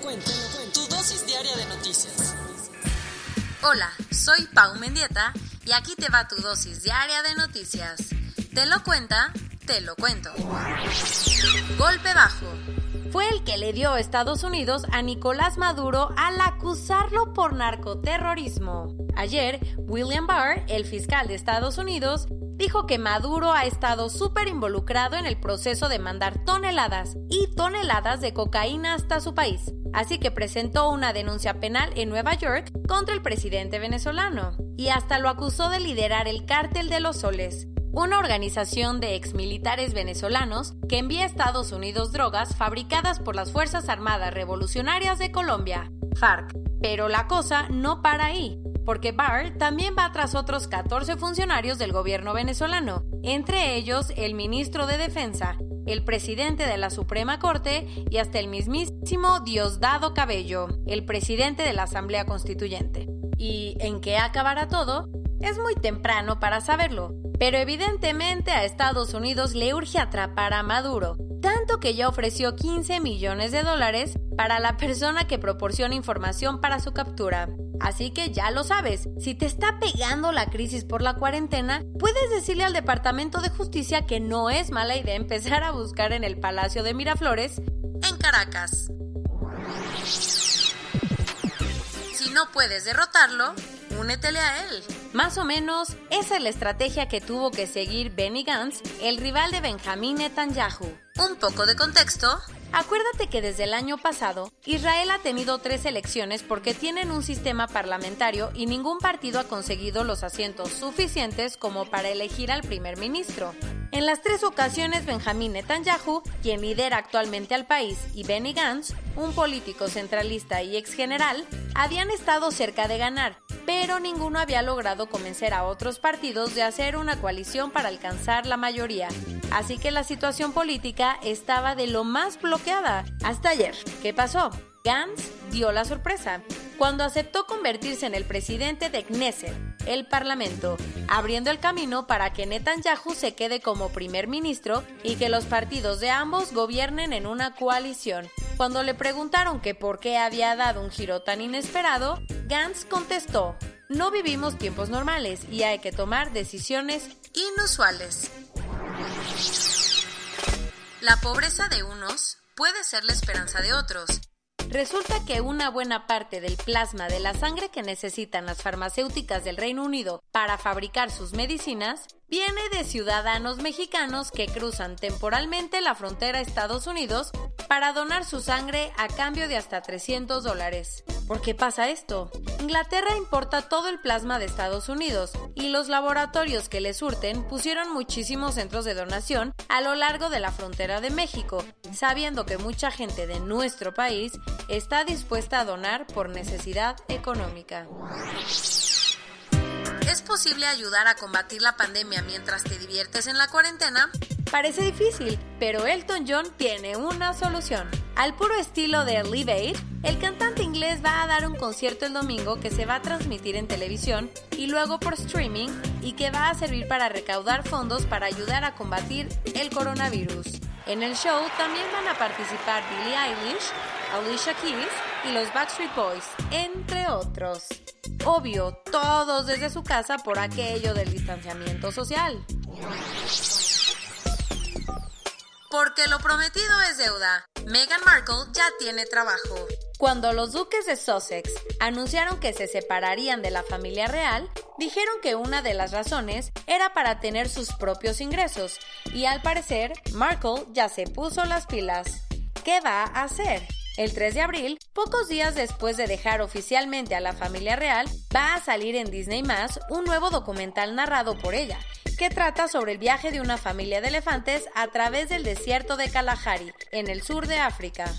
Tu dosis diaria de noticias. Hola, soy Pau Mendieta y aquí te va tu dosis diaria de noticias. Te lo cuenta, te lo cuento. Golpe bajo. Fue el que le dio Estados Unidos a Nicolás Maduro al acusarlo por narcoterrorismo. Ayer, William Barr, el fiscal de Estados Unidos, dijo que Maduro ha estado súper involucrado en el proceso de mandar toneladas y toneladas de cocaína hasta su país. Así que presentó una denuncia penal en Nueva York contra el presidente venezolano y hasta lo acusó de liderar el cártel de los soles, una organización de exmilitares venezolanos que envía a Estados Unidos drogas fabricadas por las Fuerzas Armadas Revolucionarias de Colombia, FARC. Pero la cosa no para ahí, porque Barr también va tras otros 14 funcionarios del gobierno venezolano, entre ellos el ministro de Defensa, el presidente de la Suprema Corte y hasta el mismísimo Diosdado Cabello, el presidente de la Asamblea Constituyente. ¿Y en qué acabará todo? Es muy temprano para saberlo, pero evidentemente a Estados Unidos le urge atrapar a Maduro, tanto que ya ofreció 15 millones de dólares para la persona que proporciona información para su captura. Así que ya lo sabes, si te está pegando la crisis por la cuarentena, puedes decirle al Departamento de Justicia que no es mala idea empezar a buscar en el Palacio de Miraflores, en Caracas. Si no puedes derrotarlo, únetele a él. Más o menos, esa es la estrategia que tuvo que seguir Benny Gantz, el rival de Benjamín Netanyahu. Un poco de contexto. Acuérdate que desde el año pasado, Israel ha tenido tres elecciones porque tienen un sistema parlamentario y ningún partido ha conseguido los asientos suficientes como para elegir al primer ministro. En las tres ocasiones, Benjamín Netanyahu, quien lidera actualmente al país, y Benny Gantz, un político centralista y ex general, habían estado cerca de ganar, pero ninguno había logrado convencer a otros partidos de hacer una coalición para alcanzar la mayoría. Así que la situación política estaba de lo más bloqueada. Hasta ayer. ¿Qué pasó? Gantz dio la sorpresa cuando aceptó convertirse en el presidente de Knesset, el Parlamento, abriendo el camino para que Netanyahu se quede como primer ministro y que los partidos de ambos gobiernen en una coalición. Cuando le preguntaron que por qué había dado un giro tan inesperado, Gantz contestó, no vivimos tiempos normales y hay que tomar decisiones inusuales. La pobreza de unos puede ser la esperanza de otros. Resulta que una buena parte del plasma de la sangre que necesitan las farmacéuticas del Reino Unido para fabricar sus medicinas viene de ciudadanos mexicanos que cruzan temporalmente la frontera a Estados Unidos para donar su sangre a cambio de hasta 300 dólares. ¿Por qué pasa esto? Inglaterra importa todo el plasma de Estados Unidos y los laboratorios que le surten pusieron muchísimos centros de donación a lo largo de la frontera de México, sabiendo que mucha gente de nuestro país está dispuesta a donar por necesidad económica. ¿Es posible ayudar a combatir la pandemia mientras te diviertes en la cuarentena? Parece difícil, pero Elton John tiene una solución. Al puro estilo de Live Aid, el cantante inglés va a dar un concierto el domingo que se va a transmitir en televisión y luego por streaming y que va a servir para recaudar fondos para ayudar a combatir el coronavirus. En el show también van a participar Billie Eilish, Alicia Keys y los Backstreet Boys, entre otros. Obvio, todos desde su casa por aquello del distanciamiento social. Porque lo prometido es deuda. Meghan Markle ya tiene trabajo. Cuando los duques de Sussex anunciaron que se separarían de la familia real, dijeron que una de las razones era para tener sus propios ingresos, y al parecer, Markle ya se puso las pilas. ¿Qué va a hacer? El 3 de abril, pocos días después de dejar oficialmente a la familia real, va a salir en Disney un nuevo documental narrado por ella, que trata sobre el viaje de una familia de elefantes a través del desierto de Kalahari, en el sur de África.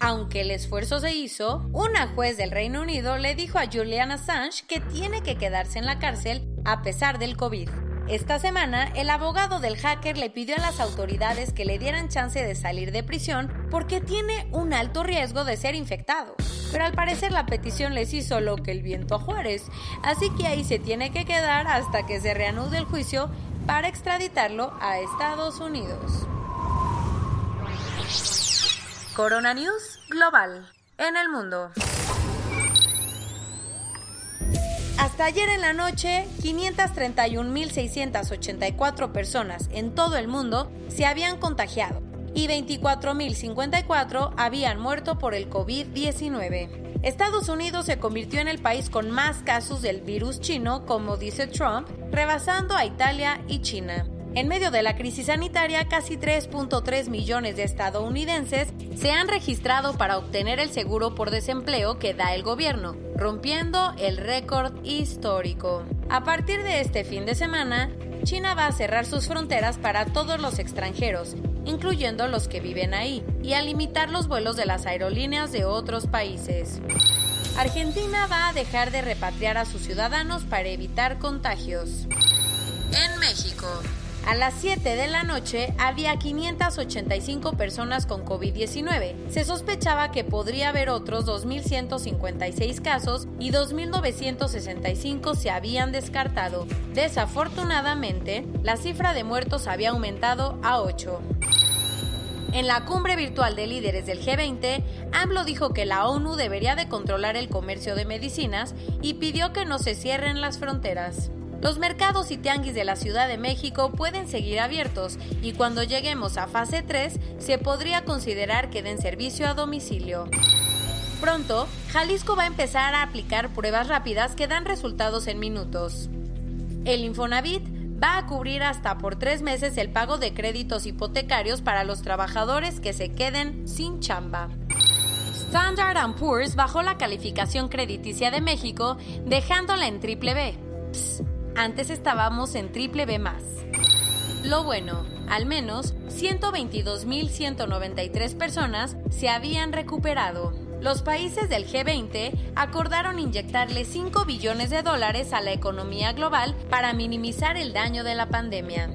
Aunque el esfuerzo se hizo, una juez del Reino Unido le dijo a Julian Assange que tiene que quedarse en la cárcel a pesar del COVID. Esta semana, el abogado del hacker le pidió a las autoridades que le dieran chance de salir de prisión porque tiene un alto riesgo de ser infectado. Pero al parecer la petición les hizo lo que el viento a Juárez, así que ahí se tiene que quedar hasta que se reanude el juicio para extraditarlo a Estados Unidos. Corona News Global en el mundo. Ayer en la noche, 531.684 personas en todo el mundo se habían contagiado y 24.054 habían muerto por el COVID-19. Estados Unidos se convirtió en el país con más casos del virus chino, como dice Trump, rebasando a Italia y China. En medio de la crisis sanitaria, casi 3.3 millones de estadounidenses se han registrado para obtener el seguro por desempleo que da el gobierno, rompiendo el récord histórico. A partir de este fin de semana, China va a cerrar sus fronteras para todos los extranjeros, incluyendo los que viven ahí, y a limitar los vuelos de las aerolíneas de otros países. Argentina va a dejar de repatriar a sus ciudadanos para evitar contagios. En México, a las 7 de la noche había 585 personas con COVID-19. Se sospechaba que podría haber otros 2.156 casos y 2.965 se habían descartado. Desafortunadamente, la cifra de muertos había aumentado a 8. En la cumbre virtual de líderes del G20, AMLO dijo que la ONU debería de controlar el comercio de medicinas y pidió que no se cierren las fronteras. Los mercados y tianguis de la Ciudad de México pueden seguir abiertos y cuando lleguemos a fase 3 se podría considerar que den servicio a domicilio. Pronto, Jalisco va a empezar a aplicar pruebas rápidas que dan resultados en minutos. El Infonavit va a cubrir hasta por tres meses el pago de créditos hipotecarios para los trabajadores que se queden sin chamba. Standard Poor's bajó la calificación crediticia de México dejándola en triple B. Antes estábamos en triple B más. Lo bueno, al menos 122.193 personas se habían recuperado. Los países del G20 acordaron inyectarle 5 billones de dólares a la economía global para minimizar el daño de la pandemia.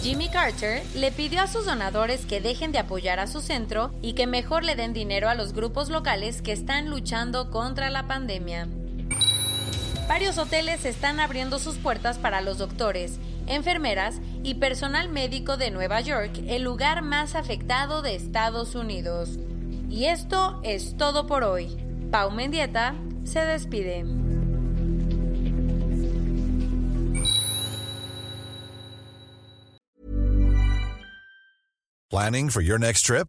Jimmy Carter le pidió a sus donadores que dejen de apoyar a su centro y que mejor le den dinero a los grupos locales que están luchando contra la pandemia. Varios hoteles están abriendo sus puertas para los doctores, enfermeras y personal médico de Nueva York, el lugar más afectado de Estados Unidos. Y esto es todo por hoy. Pau Mendieta se despide. Planning for your next trip?